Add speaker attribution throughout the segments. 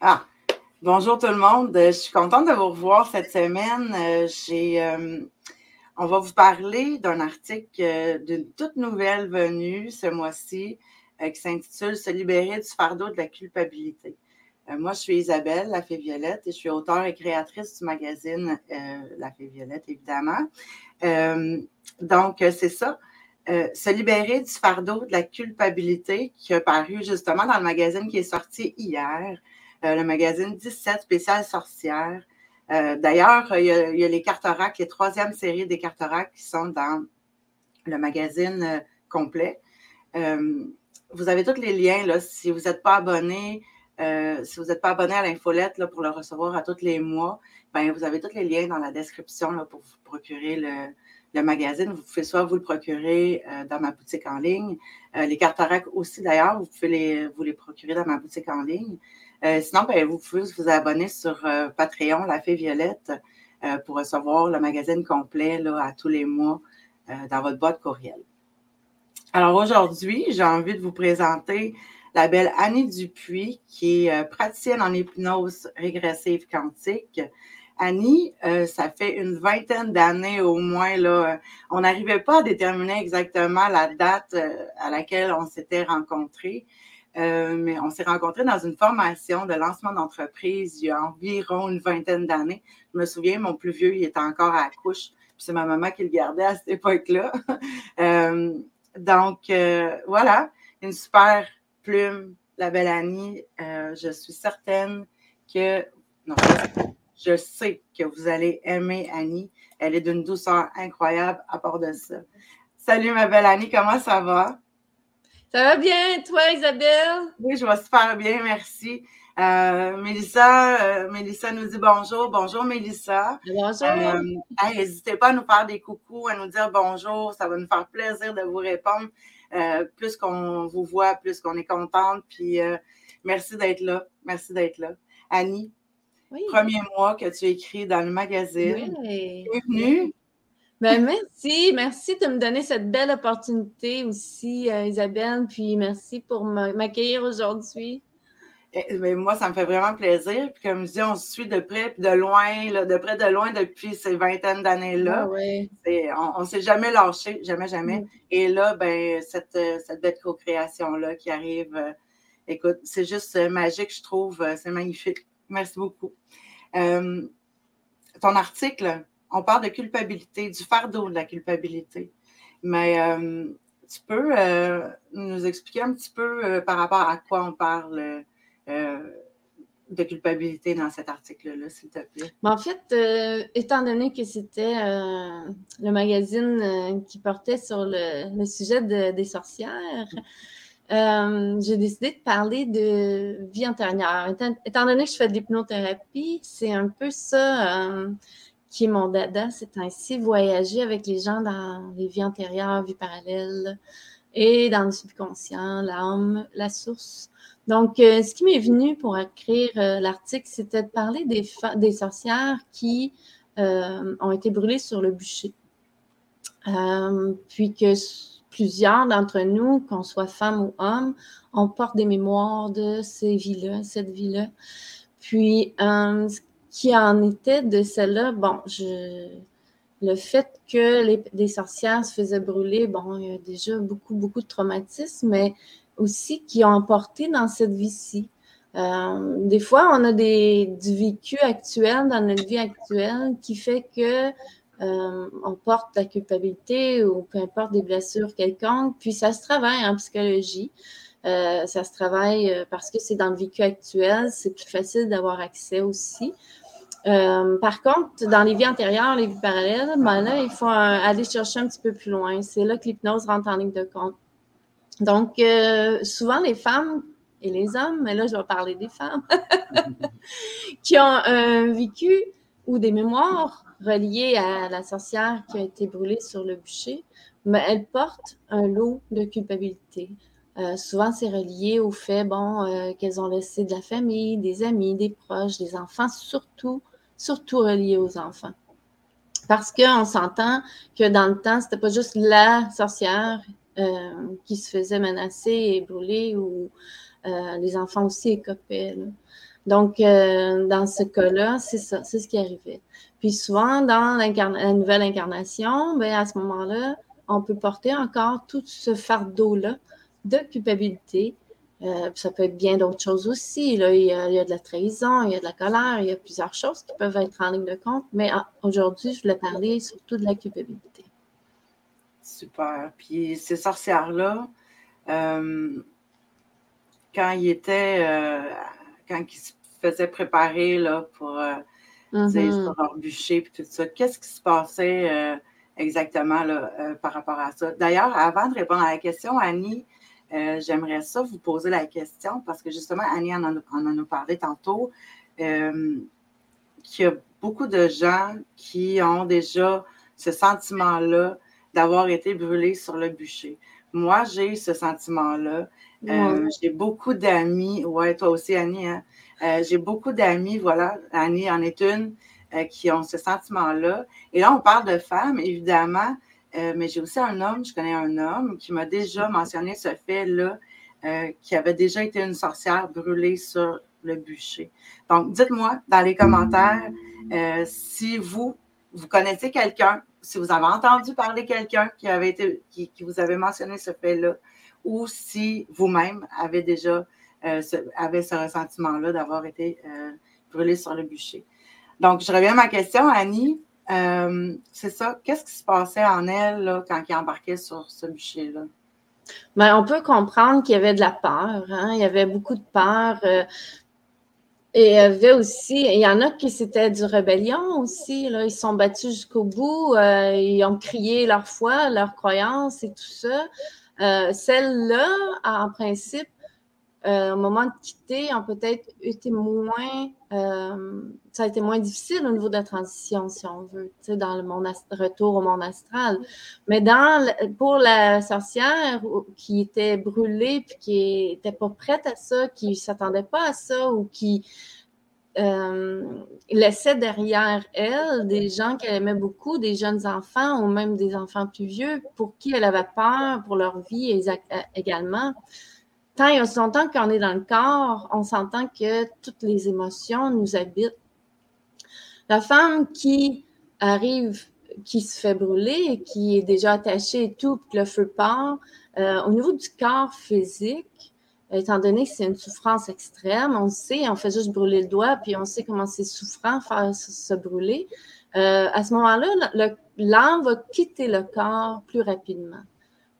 Speaker 1: Ah, bonjour tout le monde. Je suis contente de vous revoir cette semaine. Euh, euh, on va vous parler d'un article euh, d'une toute nouvelle venue ce mois-ci qui s'intitule Se libérer du fardeau de la culpabilité. moi, je suis Isabelle La Fée Violette et je suis auteure et créatrice du magazine La Fée Violette, évidemment. donc, c'est ça. se libérer du fardeau de la culpabilité qui a paru justement dans le magazine qui est sorti hier. Euh, le magazine 17 spécial sorcière. Euh, d'ailleurs, il, y a les Cartoracs, les troisième série des Cartoracs qui sont dans le magazine euh, complet. vous avez tous les liens, là, si vous n'êtes pas abonné, si vous n'êtes pas abonné à l'infolette pour le recevoir à tous les mois, ben, vous avez tous les liens dans la description pour vous procurer le, magazine. Vous pouvez soit vous le procurer dans ma boutique en ligne. les Cartoracs aussi, d'ailleurs, vous pouvez les, vous les procurer dans ma boutique en ligne. Euh, sinon, ben, vous pouvez vous abonner sur euh, Patreon, La Fée Violette, euh, pour recevoir le magazine complet là, à tous les mois dans votre boîte courriel. Alors aujourd'hui, j'ai envie de vous présenter la belle Annie Dupuis, qui est praticienne en hypnose régressive quantique. Annie, ça fait une vingtaine d'années au moins, là, on n'arrivait pas à déterminer exactement la date à laquelle on s'était rencontrés. Euh, mais on s'est rencontrés dans une formation de lancement d'entreprise il y a environ une vingtaine d'années. Je me souviens, mon plus vieux, il était encore à la couche. C'est ma maman qui le gardait à cette époque-là. Euh, donc, euh, voilà, une super plume, la belle Annie. je suis certaine que, non, je sais que vous allez aimer Annie. Elle est d'une douceur incroyable à part de ça. Salut, ma belle Annie, comment ça va?
Speaker 2: Ça va bien, toi, Isabelle?
Speaker 1: Oui, je vais super bien, merci. Euh, Mélissa, euh, Mélissa nous dit bonjour. Bonjour, Mélissa.
Speaker 2: Bonjour.
Speaker 1: Euh, n'hésitez pas à nous faire des coucous, à nous dire bonjour. Ça va nous faire plaisir de vous répondre. Plus qu'on vous voit, plus qu'on est contente. Puis merci d'être là. Merci d'être là. Annie, premier mois que tu écris dans le magazine.
Speaker 2: Oui.
Speaker 1: Bienvenue.
Speaker 2: Ben, merci, merci de me donner cette belle opportunité aussi, euh, Isabelle, puis merci pour m'accueillir aujourd'hui.
Speaker 1: Eh, ben, moi, ça me fait vraiment plaisir. Puis comme je dis, on se suit de près de loin, de près de loin depuis ces vingtaines d'années-là.
Speaker 2: Ah
Speaker 1: on ne s'est jamais lâché, jamais, jamais. Mm. Et là, ben, cette, cette belle co-création-là qui arrive, euh, écoute, c'est juste euh, magique, je trouve. C'est magnifique. Merci beaucoup. ton article, on parle de culpabilité, du fardeau de la culpabilité. Mais euh, tu peux euh, nous expliquer un petit peu euh, par rapport à quoi on parle de culpabilité dans cet article-là, s'il te plaît?
Speaker 2: en fait, étant donné que c'était le magazine qui portait sur le, sujet des sorcières, j'ai décidé de parler de vie antérieure. Étant, étant, donné que je fais de l'hypnothérapie, c'est un peu ça qui est mon dada, c'est ainsi voyager avec les gens dans les vies antérieures, vies parallèles et dans le subconscient, l'âme, la source. Donc, euh, ce qui m'est venu pour écrire euh, l'article, c'était de parler des, sorcières qui euh, ont été brûlées sur le bûcher. puis que plusieurs d'entre nous, qu'on soit femme ou homme, on porte des mémoires de ces vies-là, cette vie-là. Puis, ce qui en était de celle-là, bon, je, le fait que les, sorcières se faisaient brûler, bon, il y a déjà beaucoup, beaucoup de traumatismes, mais aussi qui ont emporté dans cette vie-ci. Euh, des fois, on a des, du vécu actuel dans notre vie actuelle qui fait que euh, on porte la culpabilité ou peu importe des blessures quelconques, puis ça se travaille en psychologie. Euh, ça se travaille euh, parce que c'est dans le vécu actuel, c'est plus facile d'avoir accès aussi. Euh, par contre, dans les vies antérieures, les vies parallèles, ben là, il faut aller chercher un petit peu plus loin. C'est là que l'hypnose rentre en ligne de compte. Donc, souvent, les femmes et les hommes, mais là, je vais parler des femmes, qui ont un vécu ou des mémoires reliées à la sorcière qui a été brûlée sur le bûcher, mais elles portent un lot de culpabilité. Euh, souvent, c'est relié au fait, bon, euh, qu'elles ont laissé de la famille, des amis, des proches, des enfants, surtout, surtout relié aux enfants. Parce qu'on s'entend que dans le temps, c'était pas juste la sorcière euh, qui se faisait menacer et brûler ou les enfants aussi écopaient. Donc, dans ce cas-là, c'est ça, c'est ce qui arrivait. Puis souvent, dans la nouvelle incarnation, ben, à ce moment-là, on peut porter encore tout ce fardeau-là de culpabilité. Euh, ça peut être bien d'autres choses aussi. Là. Il, y a, de la trahison, il y a de la colère, il y a plusieurs choses qui peuvent être en ligne de compte. Mais ah, aujourd'hui, je voulais parler surtout de la culpabilité.
Speaker 1: Super. Puis ces sorcières-là, euh, quand ils étaient, euh, quand ils se faisaient préparer là, pour mm-hmm. leur bûcher et tout ça, qu'est-ce qui se passait exactement là, par rapport à ça? D'ailleurs, avant de répondre à la question, Annie, euh, j'aimerais ça vous poser la question parce que justement, Annie en, en a parlé tantôt, euh, qu'il y a beaucoup de gens qui ont déjà ce sentiment-là d'avoir été brûlés sur le bûcher. Moi, j'ai ce sentiment-là. J'ai beaucoup d'amis, ouais, toi aussi, Annie, hein? j'ai beaucoup d'amis, voilà, Annie en est une, euh, qui ont ce sentiment-là. Et là, on parle de femmes, évidemment, euh, mais j'ai aussi un homme, je connais un homme qui m'a déjà mentionné ce fait-là, euh, qui avait déjà été une sorcière brûlée sur le bûcher. Donc, dites-moi dans les commentaires si vous, vous connaissez quelqu'un, si vous avez entendu parler quelqu'un qui avait été, qui, vous avait mentionné ce fait-là, ou si vous-même avez déjà ce ressentiment-là d'avoir été brûlé sur le bûcher. Donc, je reviens à ma question, Annie. Euh, c'est ça. Qu'est-ce qui se passait en elle quand elle embarquait sur ce bûcher-là?
Speaker 2: Bien, on peut comprendre qu'il y avait de la peur. Hein? Il y avait beaucoup de peur. Euh, et il y avait aussi, il y en a qui c'était du rébellion aussi. Là. Ils se sont battus jusqu'au bout. Euh, ils ont crié leur foi, leur croyance et tout ça. Celle-là, en principe, euh, au moment de quitter, ont peut-être été moins, euh, ça a été moins difficile au niveau de la transition, si on veut, dans le retour au monde astral. Mais dans, pour la sorcière qui était brûlée puis qui n'était pas prête à ça, qui ne s'attendait pas à ça ou qui euh, laissait derrière elle des gens qu'elle aimait beaucoup, des jeunes enfants ou même des enfants plus vieux pour qui elle avait peur pour leur vie également tant et longtemps qu'on est dans le corps, on s'entend que toutes les émotions nous habitent. La femme qui arrive, qui se fait brûler, qui est déjà attachée et tout, puis que le feu part, euh, au niveau du corps physique, étant donné que c'est une souffrance extrême, on sait, on fait juste brûler le doigt, puis on sait comment c'est souffrant faire se, brûler. Euh, à ce moment-là, l'âme va quitter le corps plus rapidement.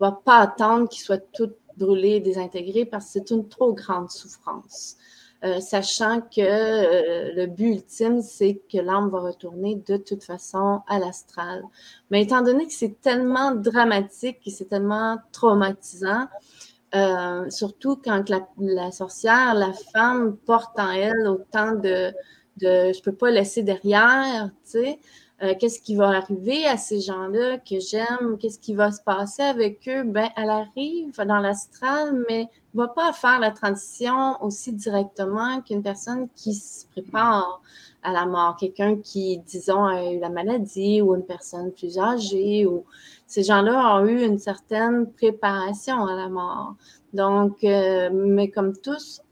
Speaker 2: Va pas attendre qu'il soit tout brûler, désintégrer parce que c'est une trop grande souffrance. Euh, sachant que euh, le but ultime, c'est que l'âme va retourner de toute façon à l'astral. Mais étant donné que c'est tellement dramatique et c'est tellement traumatisant, euh, surtout quand la, la, sorcière, la femme porte en elle autant de, de je peux pas laisser derrière, tu sais, euh, qu'est-ce qui va arriver à ces gens-là que j'aime, qu'est-ce qui va se passer avec eux, ben, elle arrive dans l'astral, mais ne va pas faire la transition aussi directement qu'une personne qui se prépare à la mort, quelqu'un qui, disons, a eu la maladie ou une personne plus âgée ou ces gens-là ont eu une certaine préparation à la mort. Donc, euh, mais comme tous,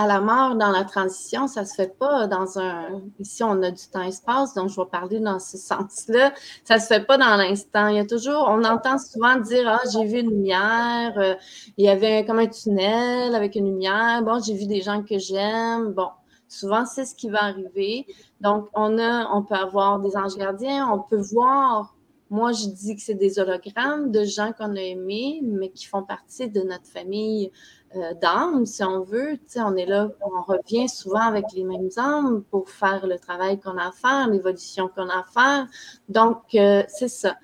Speaker 2: à la mort dans la transition, ça se fait pas dans un. Ici, on a du temps-espace, donc je vais parler dans ce sens-là. Ça se fait pas dans l'instant. Il y a toujours, on entend souvent dire Ah, j'ai vu une lumière, euh, il y avait comme un tunnel avec une lumière. Bon, j'ai vu des gens que j'aime. Bon, souvent, c'est ce qui va arriver. Donc, on a, on peut avoir des anges gardiens, on peut voir moi, je dis que c'est des hologrammes de gens qu'on a aimés, mais qui font partie de notre famille euh, d'âmes, si on veut. on est là, on revient souvent avec les mêmes âmes pour faire le travail qu'on a à faire, l'évolution qu'on a à faire. Donc, euh, c'est ça.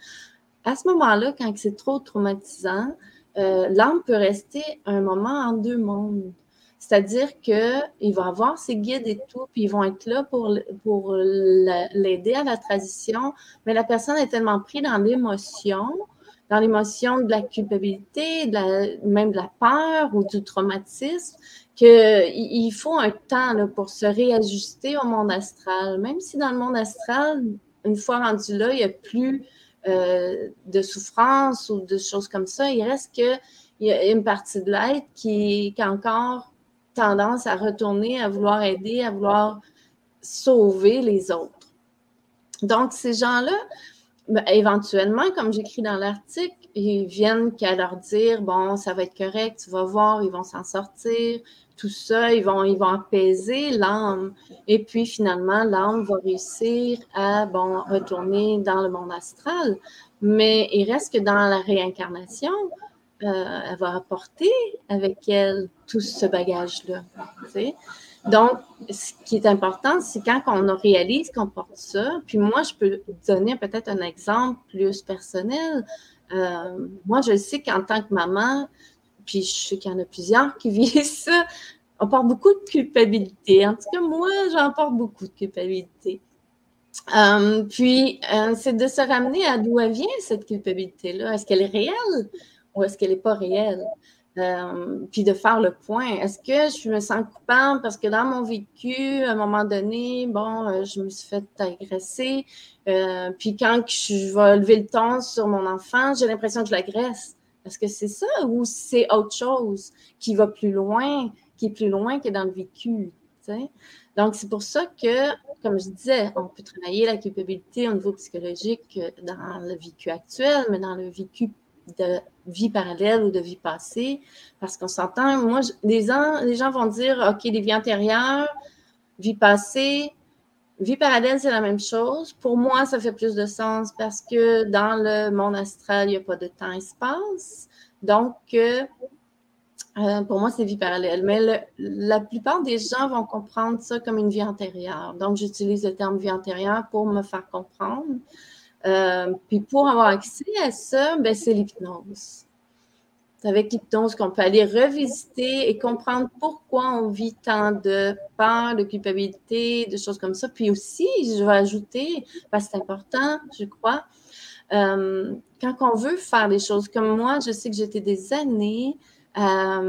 Speaker 2: À ce moment-là, quand c'est trop traumatisant, euh, l'âme peut rester un moment en deux mondes. C'est-à-dire qu'il va avoir ses guides et tout, puis ils vont être là pour, pour l'aider à la transition, mais la personne est tellement prise dans l'émotion, dans l'émotion de la culpabilité, même de la peur ou du traumatisme, qu'il faut un temps pour se réajuster au monde astral. Même si dans le monde astral, une fois rendu là, il n'y a plus euh, de souffrance ou de choses comme ça, il reste que il y a une partie de l'être qui, qui a encore tendance à retourner, à vouloir aider, à vouloir sauver les autres. Donc, ces gens-là, ben, éventuellement, comme j'écris dans l'article, ils viennent qu'à leur dire bon, ça va être correct, tu vas voir, ils vont s'en sortir, tout ça, ils vont, ils vont apaiser l'âme. Et puis finalement, l'âme va réussir à bon, retourner dans le monde astral. Mais il reste que dans la réincarnation, euh, elle va apporter avec elle tout ce bagage-là. Donc, ce qui est important, c'est quand on réalise qu'on porte ça. Puis moi, je peux donner peut-être un exemple plus personnel. Euh, moi, je sais qu'en tant que maman, puis je sais qu'il y en a plusieurs qui vivent ça, on porte beaucoup de culpabilité. En tout cas, moi, j'en porte beaucoup de culpabilité. Euh, puis, euh, c'est de se ramener à d'où vient, cette culpabilité-là. Est-ce qu'elle est réelle ou est-ce qu'elle n'est pas réelle? Puis de faire le point. Est-ce que je me sens coupable parce que dans mon vécu, à un moment donné, bon, je me suis fait agresser, euh, puis quand je vais lever le ton sur mon enfant, j'ai l'impression que je l'agresse. Est-ce que c'est ça ou c'est autre chose qui va plus loin, qui est plus loin que dans le vécu? Donc, c'est pour ça que, comme je disais, on peut travailler la culpabilité au niveau psychologique dans le vécu actuel, mais dans le vécu de vie parallèle ou de vie passée, parce qu'on s'entend, moi, les gens, les gens vont dire, OK, les vies antérieures, vie passée, Vie parallèle, c'est la même chose. Pour moi, ça fait plus de sens parce que dans le monde astral, il n'y a pas de temps-espace. Donc, euh, euh, pour moi, c'est vie parallèle. Mais la plupart des gens vont comprendre ça comme une vie antérieure. Donc, j'utilise le terme vie antérieure pour me faire comprendre. Euh, puis pour avoir accès à ça, ben, c'est l'hypnose avec l'hypnose qu'on peut aller revisiter et comprendre pourquoi on vit tant de peur, de culpabilité, de choses comme ça. Puis aussi, je vais ajouter, parce que c'est important, je crois, euh, quand on veut faire des choses comme moi, je sais que j'étais des années à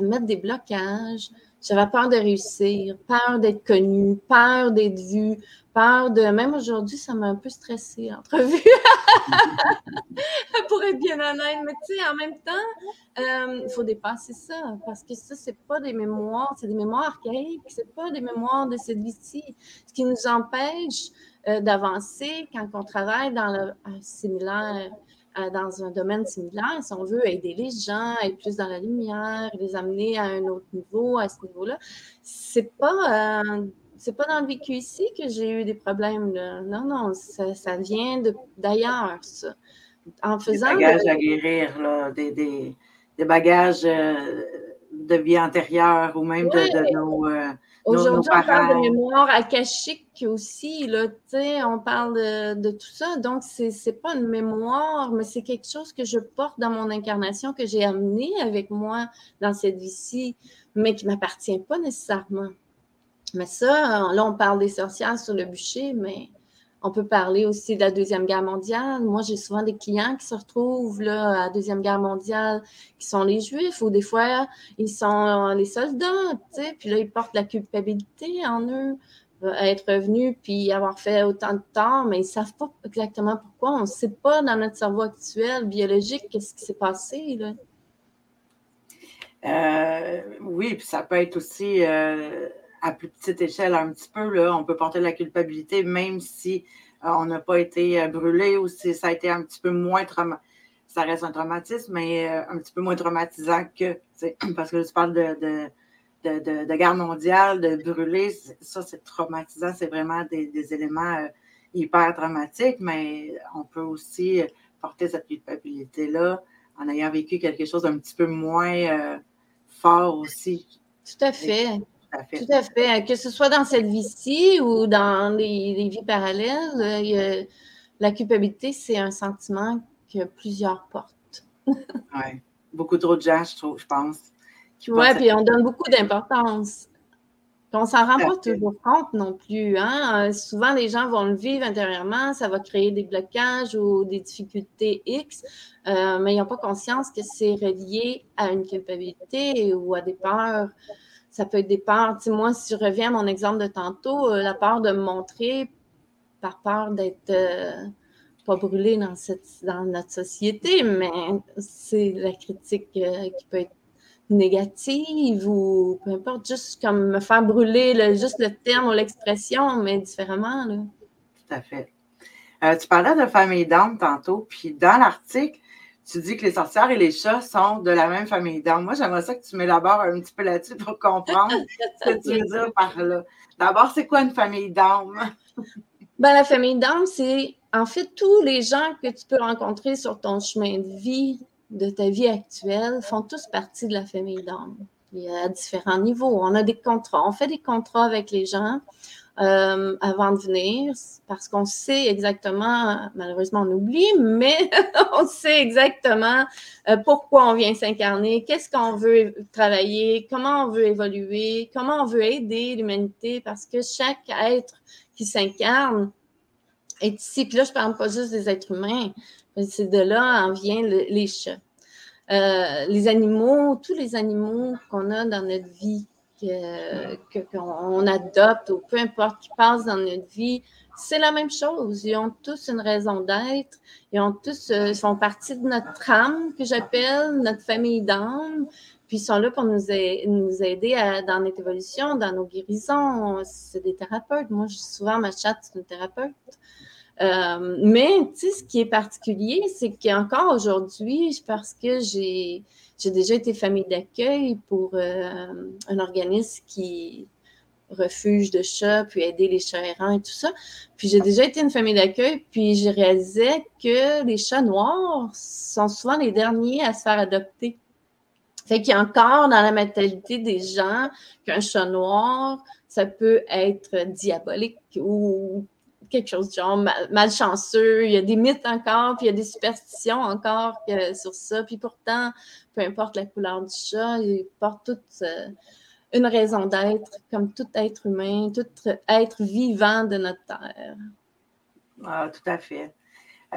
Speaker 2: mettre des blocages, j'avais peur de réussir, peur d'être connue, peur d'être vue, peur de. Même aujourd'hui, ça m'a un peu stressée, l'entrevue. Pour être bien honnête. Mais tu sais, en même temps, euh, il faut dépasser ça. Parce que ça, c'est pas des mémoires, c'est des mémoires archaïques. C'est pas des mémoires de cette vie-ci. Ce qui nous empêche euh, d'avancer quand on travaille dans le similaire euh, dans un domaine similaire, si on veut aider les gens, être plus dans la lumière, les amener à un autre niveau, à ce niveau-là, c'est pas euh, c'est pas dans le vécu ici que j'ai eu des problèmes. Non, non, ça, vient d'ailleurs, ça.
Speaker 1: En faisant. Des bagages à guérir, là, des, des, des bagages euh, de vie antérieure ou même de, de, nos.
Speaker 2: Aujourd'hui, on parle de mémoire akashique aussi, là, on parle de, tout ça. Donc, ce n'est pas une mémoire, mais c'est quelque chose que je porte dans mon incarnation, que j'ai amené avec moi dans cette vie-ci, mais qui ne m'appartient pas nécessairement. Mais ça, là, on parle des sorcières sur le bûcher, mais on peut parler aussi de la Deuxième Guerre mondiale. Moi, j'ai souvent des clients qui se retrouvent là, à la Deuxième Guerre mondiale, qui sont les Juifs, ou des fois, ils sont les soldats, puis là, ils portent la culpabilité en eux, euh, être revenus, puis avoir fait autant de temps, mais ils ne savent pas exactement pourquoi. On ne sait pas dans notre cerveau actuel, biologique, qu'est-ce qui s'est passé.
Speaker 1: Euh, oui, puis ça peut être aussi... Euh, à plus petite échelle un petit peu, là, on peut porter la culpabilité même si euh, on n'a pas été euh, brûlé ou si ça a été un petit peu moins traumatisant. Ça reste un traumatisme, mais euh, un petit peu moins traumatisant que, parce que tu parles de, de, guerre mondiale, de brûler, ça c'est traumatisant, c'est vraiment des, éléments hyper traumatiques, mais on peut aussi porter cette culpabilité-là en ayant vécu quelque chose d'un petit peu moins fort aussi.
Speaker 2: Tout à fait. Tout à fait. Que ce soit dans cette vie-ci ou dans les, vies parallèles, euh, la culpabilité, c'est un sentiment que plusieurs portent.
Speaker 1: oui. Beaucoup trop de gens, je trouve, je pense.
Speaker 2: Oui, puis on donne beaucoup d'importance. On ne s'en rend pas toujours compte non plus. Hein? Euh, souvent, les gens vont le vivre intérieurement, ça va créer des blocages ou des difficultés X, euh, mais ils n'ont pas conscience que c'est relié à une culpabilité ou à des peurs ça peut être des peurs. Tu moi, si je reviens à mon exemple de tantôt, euh, la peur de me montrer par peur d'être euh, pas brûler dans, dans notre société, mais c'est la critique euh, qui peut être négative ou peu importe, juste comme me faire brûler le, juste le terme ou l'expression, mais différemment. Là.
Speaker 1: Tout à fait. Tu parlais de famille d'âme tantôt, puis dans l'article, tu dis que les sorcières et les chats sont de la même famille d'âme. Moi, j'aimerais ça que tu m'élabores un petit peu là-dessus pour comprendre ce que tu veux dire par là. D'abord, c'est quoi une famille d'âme?
Speaker 2: Ben, la famille d'âme, c'est en fait tous les gens que tu peux rencontrer sur ton chemin de vie, de ta vie actuelle, font tous partie de la famille d'âme. Il y a différents niveaux. On a des contrats, on fait des contrats avec les gens. Euh, avant de venir, parce qu'on sait exactement, malheureusement on oublie, mais on sait exactement euh, pourquoi on vient s'incarner, qu'est-ce qu'on veut travailler, comment on veut évoluer, comment on veut aider l'humanité, parce que chaque être qui s'incarne est ici. Puis là, je ne parle pas juste des êtres humains, c'est de là en vient les chats. Euh, les animaux, tous les animaux qu'on a dans notre vie, qu'on adopte ou peu importe qui passe dans notre vie, c'est la même chose. Ils ont tous une raison d'être. Ils ont tous euh, font partie de notre âme que j'appelle notre famille d'âme. Puis ils sont là pour nous, nous aider dans notre évolution, dans nos guérisons. C'est des thérapeutes. Moi, je souvent ma chatte, c'est une thérapeute. Euh, mais, ce qui est particulier, c'est qu'encore aujourd'hui, parce que j'ai j'ai déjà été famille d'accueil pour euh, un organisme qui refuge de chats, puis aider les chats errants et tout ça. Puis j'ai déjà été une famille d'accueil, puis j'ai réalisé que les chats noirs sont souvent les derniers à se faire adopter. Fait qu'il y a encore dans la mentalité des gens qu'un chat noir, ça peut être diabolique ou quelque chose de genre malchanceux. Il y a des mythes encore, puis il y a des superstitions encore sur ça. Puis pourtant, peu importe la couleur du chat, il porte toute euh, une raison d'être, comme tout être humain, tout être vivant de notre terre.
Speaker 1: Ah, tout à fait.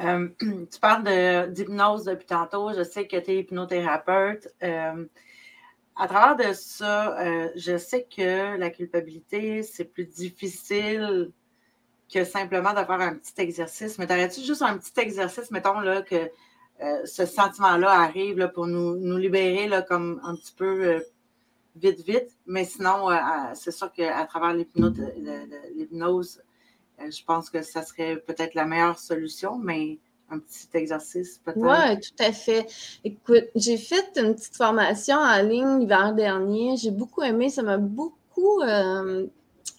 Speaker 1: Euh, tu parles d'hypnose depuis tantôt. Je sais que tu es hypnothérapeute. Euh, à travers de ça, je sais que la culpabilité, c'est plus difficile que simplement de faire un petit exercice. Mais t'aurais-tu juste un petit exercice, mettons, là, que euh, ce sentiment-là arrive là, pour nous, nous libérer là, comme un petit peu euh, vite, vite? Mais sinon, euh, c'est sûr qu'à travers l'hypnose, je pense que ça serait peut-être la meilleure solution, mais un petit exercice peut-être.
Speaker 2: Oui, tout à fait. Écoute, j'ai fait une petite formation en ligne l'hiver dernier. J'ai beaucoup aimé, ça m'a beaucoup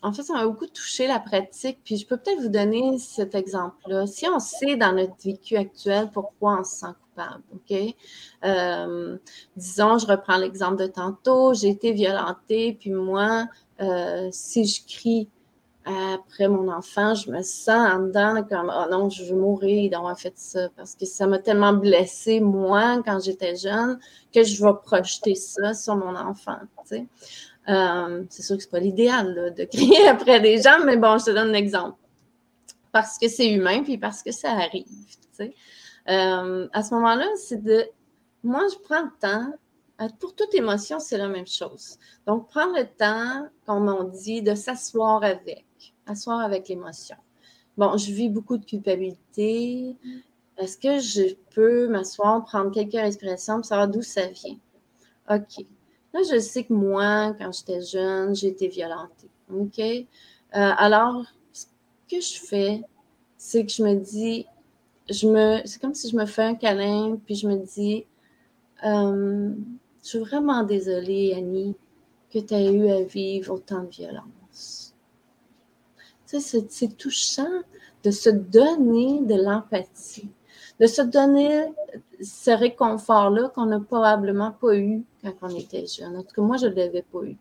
Speaker 2: en fait, ça m'a beaucoup touché la pratique. Puis je peux peut-être vous donner cet exemple-là. Si on sait dans notre vécu actuel pourquoi on se sent coupable, OK? Euh, disons, je reprends l'exemple de tantôt, j'ai été violentée, puis moi, euh, si je crie après mon enfant, je me sens en dedans comme oh non, je veux mourir d'avoir fait ça parce que ça m'a tellement blessée, moi, quand j'étais jeune, que je vais projeter ça sur mon enfant. Tu. Euh, c'est sûr que ce n'est pas l'idéal de crier après des gens, mais bon, je te donne un exemple. Parce que c'est humain, puis parce que ça arrive. Euh, à ce moment-là, c'est de. Moi, je prends le temps. Euh, pour toute émotion, c'est la même chose. Donc, prendre le temps, comme on dit, de s'asseoir avec, asseoir avec l'émotion. Bon, je vis beaucoup de culpabilité. Est-ce que je peux m'asseoir, prendre quelques respirations pour savoir d'où ça vient? OK. Là, je sais que moi, quand j'étais jeune, j'ai été violentée. OK? Euh, alors, ce que je fais, c'est que je me dis, je me, c'est comme si je me fais un câlin, puis je me dis, euh, je suis vraiment désolée, Annie, que tu as eu à vivre autant de violence. Tu sais, c'est touchant de se donner de l'empathie de se donner ce réconfort-là qu'on n'a probablement pas eu quand on était jeune. En tout cas, moi, je ne l'avais pas eu.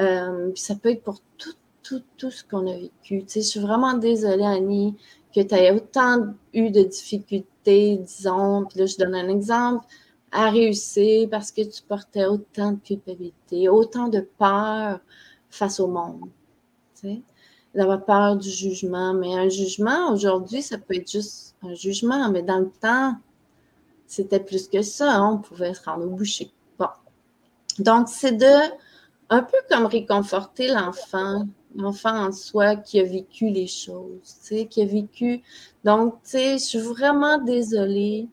Speaker 2: Euh, ça peut être pour tout, tout, tout ce qu'on a vécu. Tu sais, je suis vraiment désolée, Annie, que tu aies autant eu de difficultés, disons, puis là, je donne un exemple, à réussir parce que tu portais autant de culpabilité, autant de peur face au monde. Tu sais? D'avoir peur du jugement. Mais un jugement, aujourd'hui, ça peut être juste un jugement, mais dans le temps, c'était plus que ça. Hein, on pouvait se rendre au boucher. Bon. Donc, c'est de un peu comme réconforter l'enfant enfant en soi qui a vécu les choses, qui a vécu. Donc, tu sais, je suis vraiment désolée.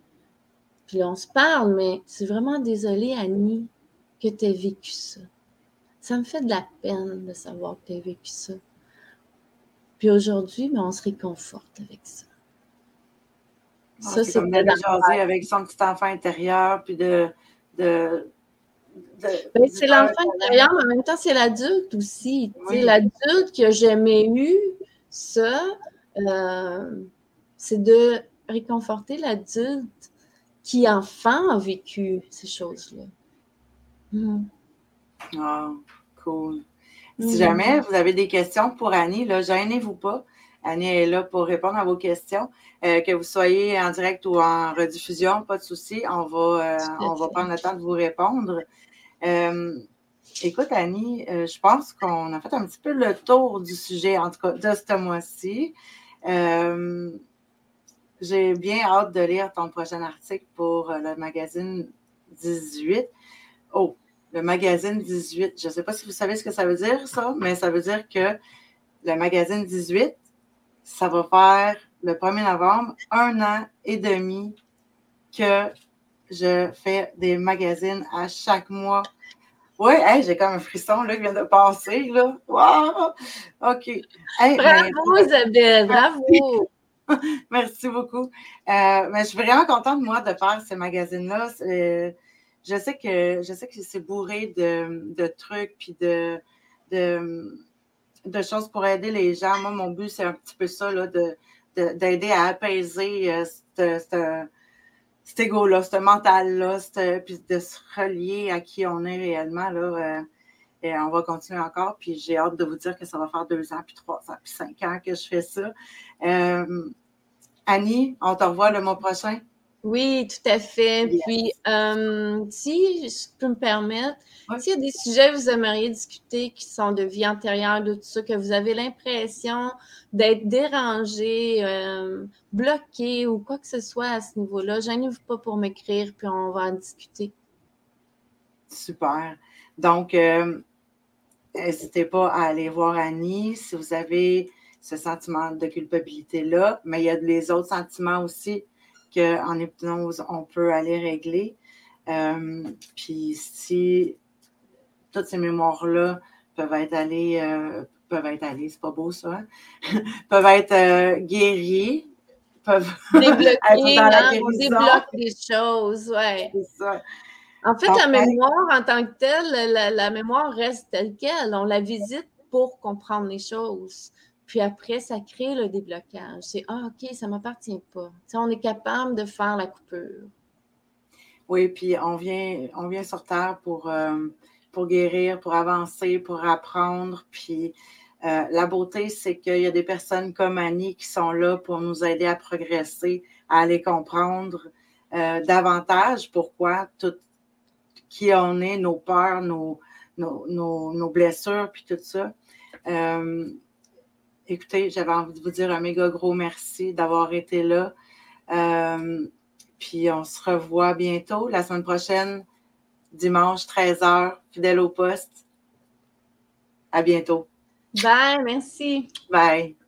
Speaker 2: Puis là, on se parle, mais c'est vraiment désolée, Annie, que tu aies vécu ça. Ça me fait de la peine de savoir que tu as vécu ça. Puis aujourd'hui, ben, on se réconforte avec ça.
Speaker 1: Ah, ça, c'est comme avec son petit enfant intérieur, puis de. de,
Speaker 2: ben, c'est l'enfant intérieur, mais en même temps, c'est l'adulte aussi. L'adulte qui a jamais eu ça, euh, c'est de réconforter l'adulte qui, enfant, a vécu ces choses-là.
Speaker 1: Ah, cool. Si jamais vous avez des questions pour Annie, là, gênez-vous pas. Annie est là pour répondre à vos questions. Euh, que vous soyez en direct ou en rediffusion, pas de souci. On va, euh, on va prendre le temps de vous répondre. Euh, écoute, Annie, je pense qu'on a fait un petit peu le tour du sujet, en tout cas de ce mois-ci. J'ai bien hâte de lire ton prochain article pour le magazine 18. Oh, le magazine 18. Je ne sais pas si vous savez ce que ça veut dire, ça, mais ça veut dire que le magazine 18, ça va faire le 1er novembre un an et demi que je fais des magazines à chaque mois. Oui, j'ai comme un frisson là, qui vient de passer. Là. Wow! OK.
Speaker 2: bravo, Isabelle, bravo!
Speaker 1: Merci beaucoup. Euh, mais je suis vraiment contente, moi, de faire ce magazine-là je sais que je sais que c'est bourré de, trucs puis de, de, choses pour aider les gens. Moi, mon but, c'est un petit peu ça, d'aider à apaiser euh, cet ego-là, ce mental-là, puis de se relier à qui on est réellement. Là, euh, et on va continuer encore. Puis j'ai hâte de vous dire que ça va faire deux ans, puis trois ans, puis cinq ans que je fais ça. Euh, Annie, on te revoit le mois prochain.
Speaker 2: Oui, tout à fait. Puis, euh, si je peux me permettre, s'il y a des sujets que vous aimeriez discuter qui sont de vie antérieure, de tout ça, que vous avez l'impression d'être dérangé, euh, bloqué ou quoi que ce soit à ce niveau-là, gênez-vous pas pour m'écrire, puis on va en discuter.
Speaker 1: Super. Donc, euh, n'hésitez pas à aller voir Annie si vous avez ce sentiment de culpabilité-là, mais il y a les autres sentiments aussi qu'en hypnose, on peut aller régler. Euh, puis si toutes ces mémoires-là peuvent être allées, euh, peuvent être allées, c'est pas beau ça, hein? peuvent être euh, guéries, peuvent
Speaker 2: débloquer, on débloque des choses, ouais. Ça. En fait, la mémoire en tant que telle, la, la, mémoire reste telle qu'elle. On la visite pour comprendre les choses. Puis après, ça crée le déblocage. C'est Ah, OK, ça ne m'appartient pas. on est capable de faire la coupure.
Speaker 1: Oui, puis on vient, on vient sur Terre pour, euh, pour guérir, pour avancer, pour apprendre. Puis euh, la beauté, c'est qu'il y a des personnes comme Annie qui sont là pour nous aider à progresser, à aller comprendre euh, davantage pourquoi tout qui on est, nos peurs, nos, nos, nos blessures, puis tout ça. Écoutez, j'avais envie de vous dire un méga gros merci d'avoir été là. Euh, puis on se revoit bientôt, la semaine prochaine, dimanche 13h, fidèle au poste. À bientôt.
Speaker 2: Bye, merci.
Speaker 1: Bye.